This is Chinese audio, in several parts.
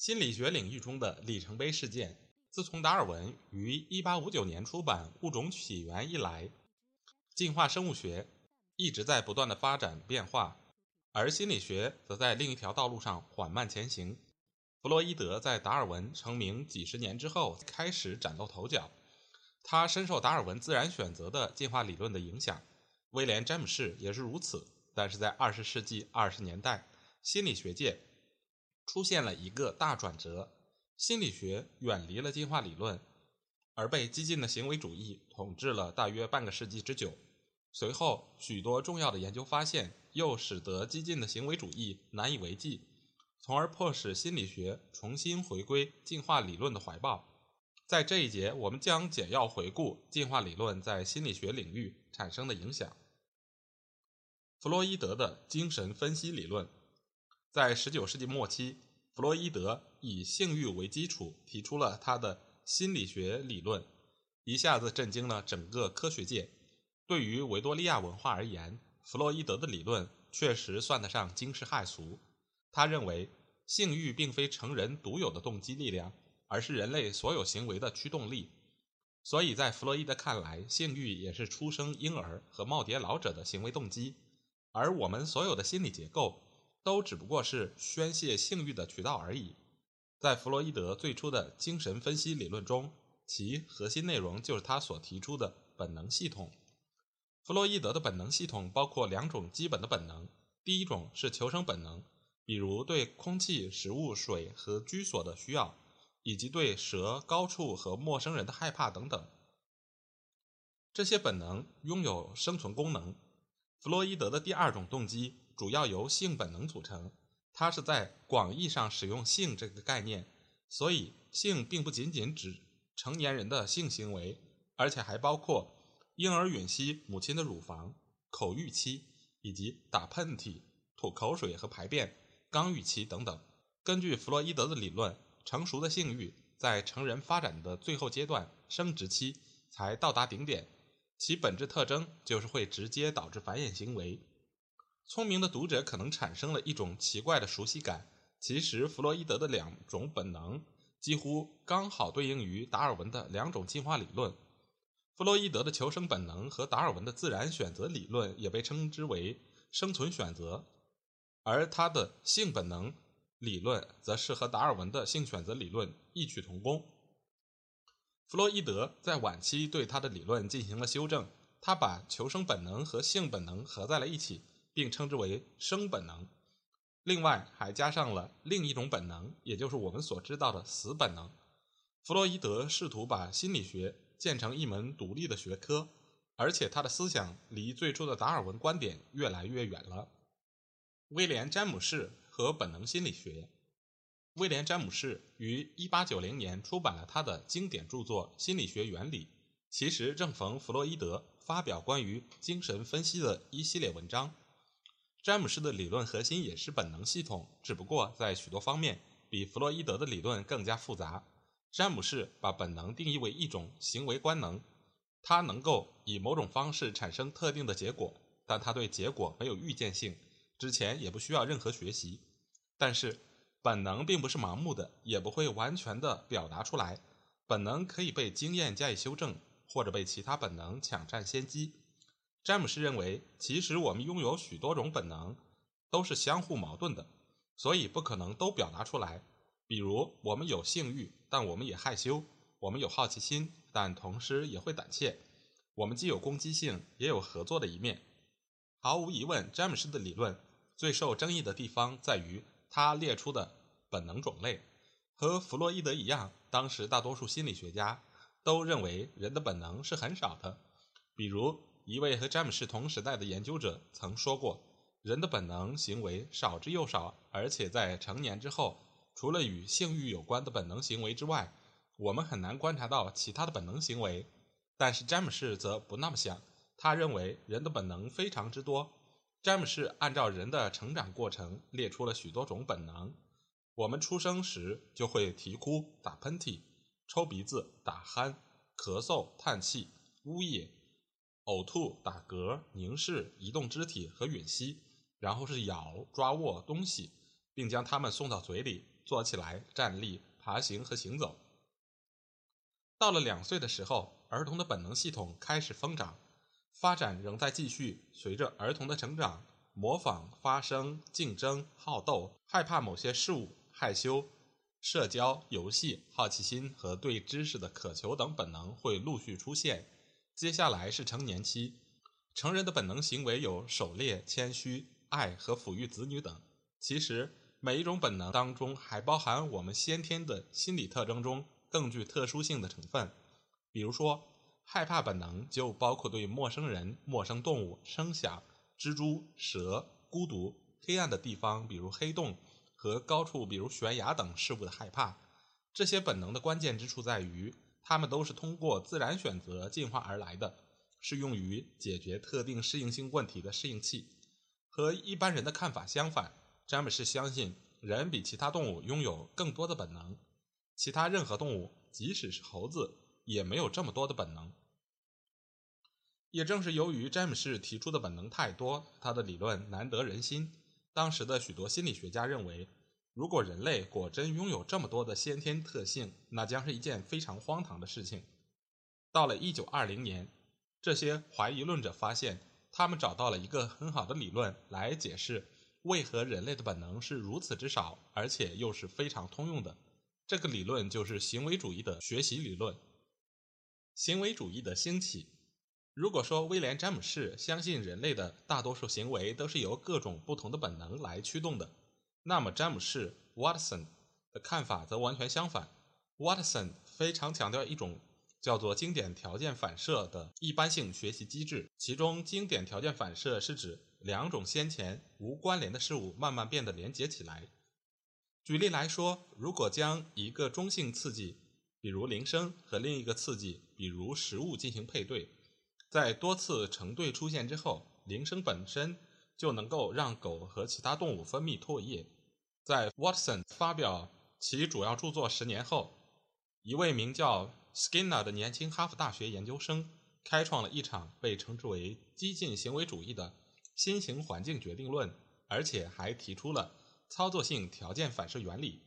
心理学领域中的里程碑事件，自从达尔文于1859年出版《物种起源》以来，进化生物学一直在不断的发展变化，而心理学则在另一条道路上缓慢前行。弗洛伊德在达尔文成名几十年之后开始崭露头角，他深受达尔文自然选择的进化理论的影响。威廉·詹姆士也是如此，但是在二十世纪二十年代，心理学界出现了一个大转折，心理学远离了进化理论，而被激进的行为主义统治了大约半个世纪之久。随后，许多重要的研究发现又使得激进的行为主义难以为继，从而迫使心理学重新回归进化理论的怀抱。在这一节，我们将简要回顾进化理论在心理学领域产生的影响。弗洛伊德的精神分析理论，在19世纪末期，弗洛伊德以性欲为基础提出了他的心理学理论，一下子震惊了整个科学界。对于维多利亚文化而言，弗洛伊德的理论确实算得上惊世骇俗。他认为，性欲并非成人独有的动机力量，而是人类所有行为的驱动力。所以在弗洛伊德看来，性欲也是出生婴儿和耄耋老者的行为动机。而我们所有的心理结构，都只不过是宣泄性欲的渠道而已。在弗洛伊德最初的精神分析理论中，其核心内容就是他所提出的本能系统。弗洛伊德的本能系统包括两种基本的本能：第一种是求生本能，比如对空气、食物、水和居所的需要，以及对蛇、高处和陌生人的害怕等等。这些本能拥有生存功能。弗洛伊德的第二种动机主要由性本能组成，它是在广义上使用性这个概念，所以性并不仅仅指成年人的性行为，而且还包括婴儿吮吸母亲的乳房、口欲期以及打喷嚏、吐口水和排便、肛欲期等等。根据弗洛伊德的理论，成熟的性欲在成人发展的最后阶段——生殖期才到达顶点。其本质特征就是会直接导致繁衍行为。聪明的读者可能产生了一种奇怪的熟悉感。其实，弗洛伊德的两种本能几乎刚好对应于达尔文的两种进化理论。弗洛伊德的求生本能和达尔文的自然选择理论也被称之为生存选择，而他的性本能理论则是和达尔文的性选择理论异曲同工。弗洛伊德在晚期对他的理论进行了修正，他把求生本能和性本能合在了一起，并称之为生本能。另外还加上了另一种本能，也就是我们所知道的死本能。弗洛伊德试图把心理学建成一门独立的学科，而且他的思想离最初的达尔文观点越来越远了。威廉·詹姆士和本能心理学。威廉·詹姆士于1890年出版了他的经典著作《心理学原理》，其实正逢弗洛伊德发表关于精神分析的一系列文章。詹姆士的理论核心也是本能系统，只不过在许多方面比弗洛伊德的理论更加复杂。詹姆士把本能定义为一种行为官能，它能够以某种方式产生特定的结果，但它对结果没有预见性，之前也不需要任何学习。但是，本能并不是盲目的，也不会完全的表达出来。本能可以被经验加以修正，或者被其他本能抢占先机。詹姆斯认为，其实我们拥有许多种本能，都是相互矛盾的，所以不可能都表达出来。比如，我们有性欲，但我们也害羞；我们有好奇心，但同时也会胆怯；我们既有攻击性，也有合作的一面。毫无疑问，詹姆斯的理论最受争议的地方在于。他列出的本能种类和弗洛伊德一样，当时大多数心理学家都认为人的本能是很少的。比如，一位和詹姆士同时代的研究者曾说过：“人的本能行为少之又少，而且在成年之后，除了与性欲有关的本能行为之外，我们很难观察到其他的本能行为。但是詹姆士则不那么想，他认为人的本能非常之多。詹姆士按照人的成长过程列出了许多种本能。我们出生时就会啼哭、打喷嚏、抽鼻子、打鼾、咳嗽、叹气、呜咽、呕吐、打嗝、凝视、移动肢体和吮吸，然后是咬、抓握东西，并将它们送到嘴里，坐起来、站立、爬行和行走。到了两岁的时候。儿童的本能系统开始疯长，发展仍在继续。随着儿童的成长，模仿、发声、竞争、好斗、害怕某些事物、害羞、社交、游戏、好奇心和对知识的渴求等本能会陆续出现。接下来是成年期，成人的本能行为有狩猎、谦虚、爱和抚育子女等。其实，每一种本能当中还包含我们先天的心理特征中更具特殊性的成分。比如说，害怕本能就包括对陌生人、陌生动物、声响、蜘蛛、蛇、孤独、黑暗的地方，比如黑洞和高处，比如悬崖等事物的害怕。这些本能的关键之处在于，它们都是通过自然选择进化而来的，是用于解决特定适应性问题的适应器。和一般人的看法相反，詹姆士相信人比其他动物拥有更多的本能。其他任何动物，即使是猴子。也没有这么多的本能。也正是由于詹姆士提出的本能太多，他的理论难得人心。当时的许多心理学家认为，如果人类果真拥有这么多的先天特性，那将是一件非常荒唐的事情。到了1920年，这些怀疑论者发现，他们找到了一个很好的理论来解释为何人类的本能是如此之少，而且又是非常通用的。这个理论就是行为主义的学习理论。行为主义的兴起。如果说威廉·詹姆士相信人类的大多数行为都是由各种不同的本能来驱动的，那么詹姆士 （Watson） 的看法则完全相反。Watson 非常强调一种叫做经典条件反射的一般性学习机制，其中经典条件反射是指两种先前无关联的事物慢慢变得连接起来。举例来说，如果将一个中性刺激，比如铃声和另一个刺激，比如食物进行配对，在多次成对出现之后，铃声本身就能够让狗和其他动物分泌唾液。在 Watson 发表其主要著作十年后，一位名叫 Skinner 的年轻哈佛大学研究生开创了一场被称之为激进行为主义的新型环境决定论，而且还提出了操作性条件反射原理。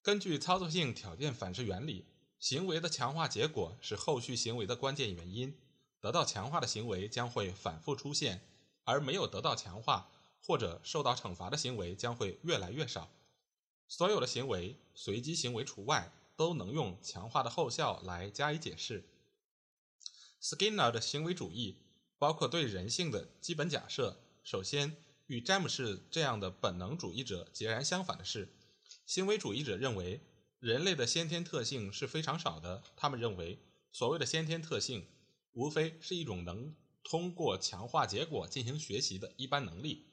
根据操作性条件反射原理，行为的强化结果是后续行为的关键原因。得到强化的行为将会反复出现，而没有得到强化或者受到惩罚的行为将会越来越少。所有的行为，随机行为除外，都能用强化的后效来加以解释。Skinner 的行为主义包括对人性的基本假设。首先，与詹姆士这样的本能主义者截然相反的是。行为主义者认为，人类的先天特性是非常少的。他们认为，所谓的先天特性，无非是一种能通过强化结果进行学习的一般能力。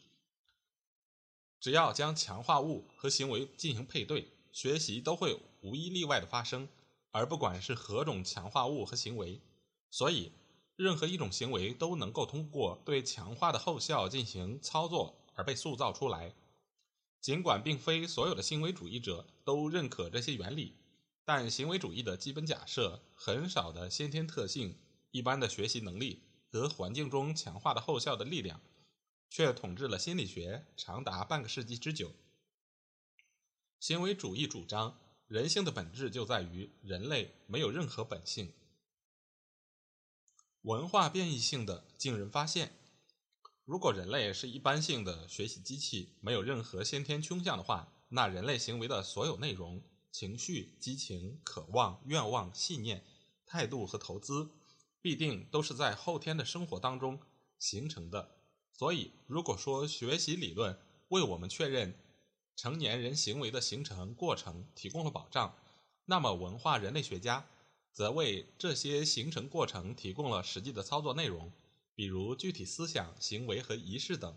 只要将强化物和行为进行配对，学习都会无一例外的发生，而不管是何种强化物和行为。所以，任何一种行为都能够通过对强化的后效进行操作而被塑造出来。尽管并非所有的行为主义者都认可这些原理，但行为主义的基本假设、很少的先天特性、一般的学习能力和环境中强化的后效的力量，却统治了心理学长达半个世纪之久。行为主义主张，人性的本质就在于人类没有任何本性。文化变异性的惊人发现。如果人类是一般性的学习机器，没有任何先天倾向的话，那人类行为的所有内容、情绪、激情、渴望、愿望、信念、态度和投资，必定都是在后天的生活当中形成的。所以，如果说学习理论为我们确认成年人行为的形成过程提供了保障，那么文化人类学家则为这些形成过程提供了实际的操作内容。比如具体思想、行为和仪式等。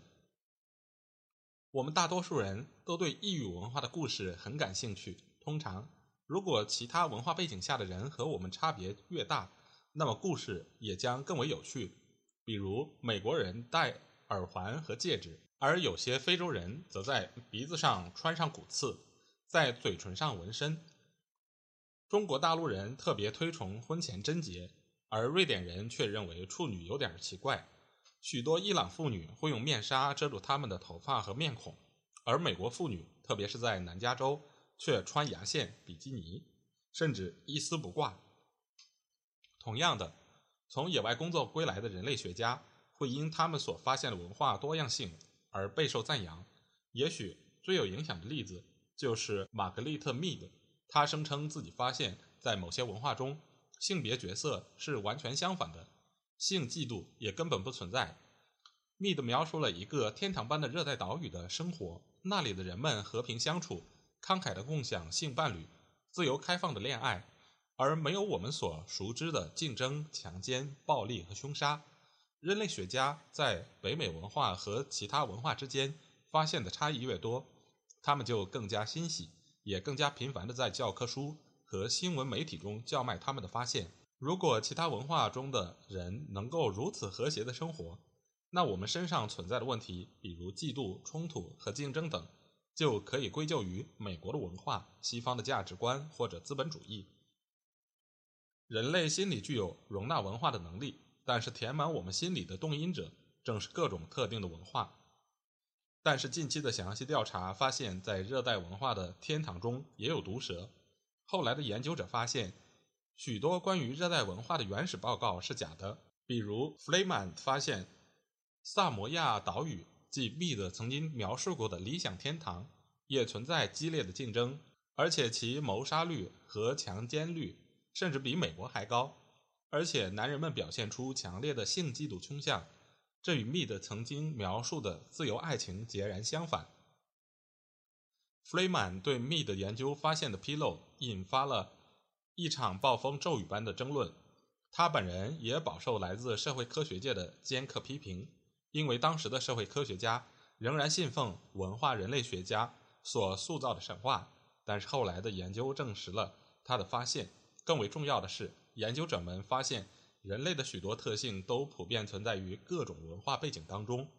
我们大多数人都对异域文化的故事很感兴趣。通常，如果其他文化背景下的人和我们差别越大，那么故事也将更为有趣。比如，美国人戴耳环和戒指，而有些非洲人则在鼻子上穿上骨刺，在嘴唇上纹身。中国大陆人特别推崇婚前贞洁，而瑞典人却认为处女有点奇怪。许多伊朗妇女会用面纱遮住她们的头发和面孔，而美国妇女，特别是在南加州，却穿牙线、比基尼，甚至一丝不挂。同样的，从野外工作归来的人类学家会因他们所发现的文化多样性而备受赞扬。也许最有影响的例子就是玛格丽特·密德，他声称自己发现，在某些文化中，性别角色是完全相反的，性嫉妒也根本不存在。密德描述了一个天堂般的热带岛屿的生活，那里的人们和平相处，慷慨地共享性伴侣，自由开放的恋爱。而没有我们所熟知的竞争、强奸、暴力和凶杀。人类学家在北美文化和其他文化之间发现的差异越多，他们就更加欣喜，也更加频繁地在教科书和新闻媒体中叫卖他们的发现。如果其他文化中的人能够如此和谐地生活，那我们身上存在的问题，比如嫉妒、冲突和竞争等，就可以归咎于美国的文化、西方的价值观或者资本主义。人类心里具有容纳文化的能力，但是填满我们心里的动因者正是各种特定的文化。但是近期的详细调查发现，在热带文化的天堂中也有毒蛇。后来的研究者发现，许多关于热带文化的原始报告是假的。比如，弗雷曼发现，萨摩亚岛屿即密的曾经描述过的理想天堂，也存在激烈的竞争，而且其谋杀率和强奸率。甚至比美国还高，而且男人们表现出强烈的性嫉妒倾向，这与密的曾经描述的自由爱情截然相反。弗雷曼对密的研究发现的纰漏引发了一场暴风骤雨般的争论，他本人也饱受来自社会科学界的尖刻批评，因为当时的社会科学家仍然信奉文化人类学家所塑造的神话，但是后来的研究证实了他的发现。更为重要的是，研究者们发现，人类的许多特性都普遍存在于各种文化背景当中。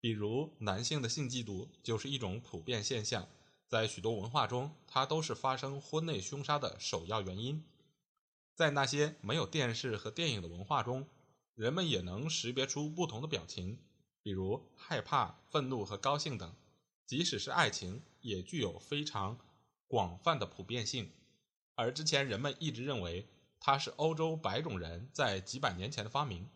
比如，男性的性嫉妒就是一种普遍现象，在许多文化中，它都是发生婚内凶杀的首要原因。在那些没有电视和电影的文化中，人们也能识别出不同的表情，比如害怕、愤怒和高兴等。即使是爱情，也具有非常广泛的普遍性。而之前人们一直认为它是欧洲白种人在几百年前的发明。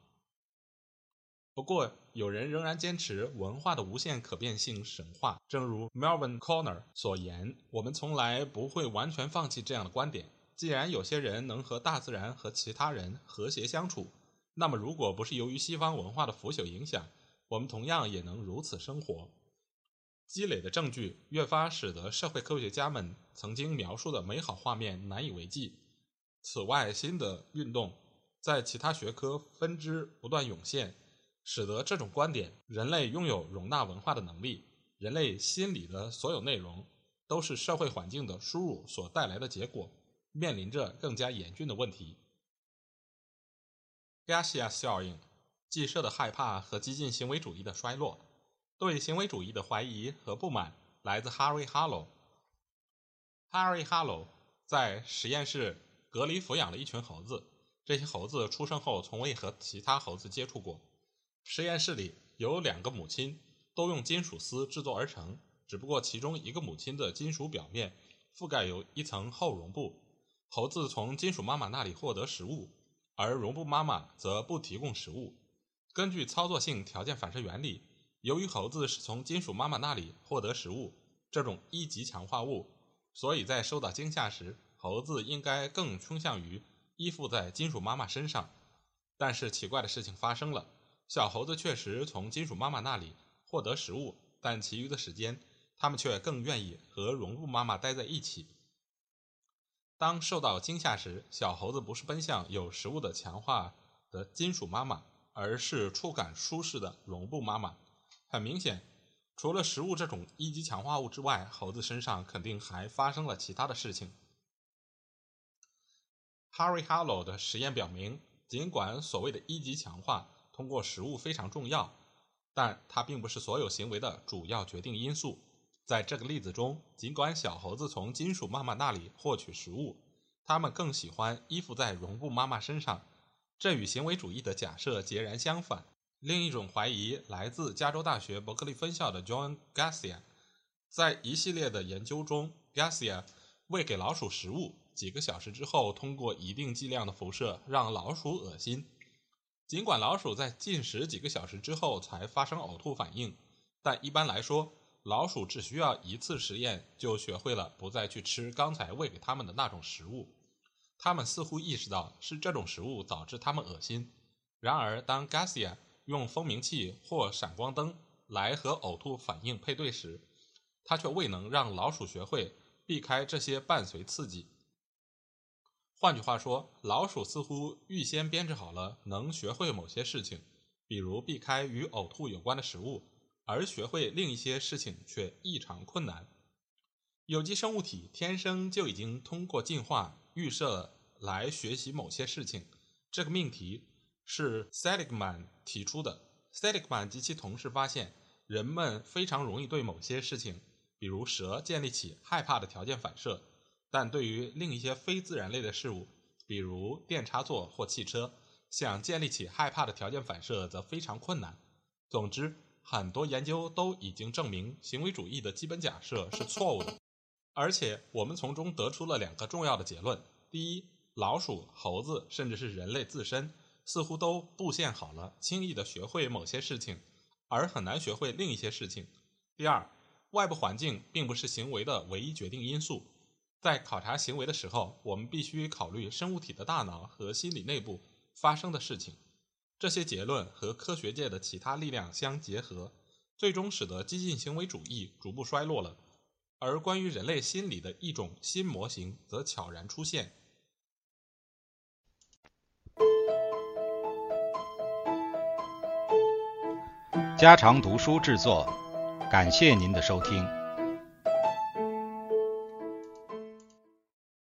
不过，有人仍然坚持文化的无限可变性神话。正如 Melvin Corner 所言：“我们从来不会完全放弃这样的观点。既然有些人能和大自然和其他人和谐相处，那么如果不是由于西方文化的腐朽影响，我们同样也能如此生活。”积累的证据越发使得社会科学家们曾经描述的美好画面难以为继。此外，新的运动在其他学科分支不断涌现，使得这种观点——人类拥有容纳文化的能力，人类心理的所有内容都是社会环境的输入所带来的结果——面临着更加严峻的问题。加西亚效应，既设的害怕和激进行为主义的衰落。对行为主义的怀疑和不满来自 Harry Harlow。Harry Harlow 在实验室隔离抚养了一群猴子，这些猴子出生后从未和其他猴子接触过。实验室里有两个母亲，都用金属丝制作而成，只不过其中一个母亲的金属表面覆盖有一层厚绒布。猴子从金属妈妈那里获得食物，而绒布妈妈则不提供食物。根据操作性条件反射原理。由于猴子是从金属妈妈那里获得食物，这种一级强化物，所以在受到惊吓时，猴子应该更倾向于依附在金属妈妈身上。但是奇怪的事情发生了，小猴子确实从金属妈妈那里获得食物，但其余的时间，它们却更愿意和绒布妈妈待在一起。当受到惊吓时，小猴子不是奔向有食物的强化的金属妈妈，而是触感舒适的绒布妈妈。很明显，除了食物这种一级强化物之外，猴子身上肯定还发生了其他的事情。Harry Harlow 的实验表明，尽管所谓的一级强化通过食物非常重要，但它并不是所有行为的主要决定因素。在这个例子中，尽管小猴子从金属妈妈那里获取食物，它们更喜欢依附在绒布妈妈身上，这与行为主义的假设截然相反。另一种怀疑来自加州大学伯克利分校的 John Garcia，在一系列的研究中，Garcia 喂给老鼠食物。几个小时之后，通过一定剂量的辐射让老鼠恶心。尽管老鼠在进食几个小时之后才发生呕吐反应，但一般来说，老鼠只需要一次实验就学会了不再去吃刚才喂给它们的那种食物。它们似乎意识到是这种食物导致它们恶心。然而，当 Garcia 用蜂鸣器或闪光灯来和呕吐反应配对时，他却未能让老鼠学会避开这些伴随刺激。换句话说，老鼠似乎预先编制好了能学会某些事情，比如避开与呕吐有关的食物，而学会另一些事情却异常困难。有机生物体天生就已经通过进化预设来学习某些事情。这个命题是 Seligman 提出的。Seligman 及其同事发现，人们非常容易对某些事情，比如蛇，建立起害怕的条件反射。但对于另一些非自然类的事物，比如电插座或汽车，想建立起害怕的条件反射则非常困难。总之，很多研究都已经证明行为主义的基本假设是错误的，而且我们从中得出了两个重要的结论：第一，老鼠、猴子甚至是人类自身似乎都布线好了，轻易地学会某些事情，而很难学会另一些事情；第二，外部环境并不是行为的唯一决定因素。在考察行为的时候，我们必须考虑生物体的大脑和心理内部发生的事情。这些结论和科学界的其他力量相结合，最终使得激进行为主义逐步衰落了。而关于人类心理的一种新模型则悄然出现。家常读书制作，感谢您的收听。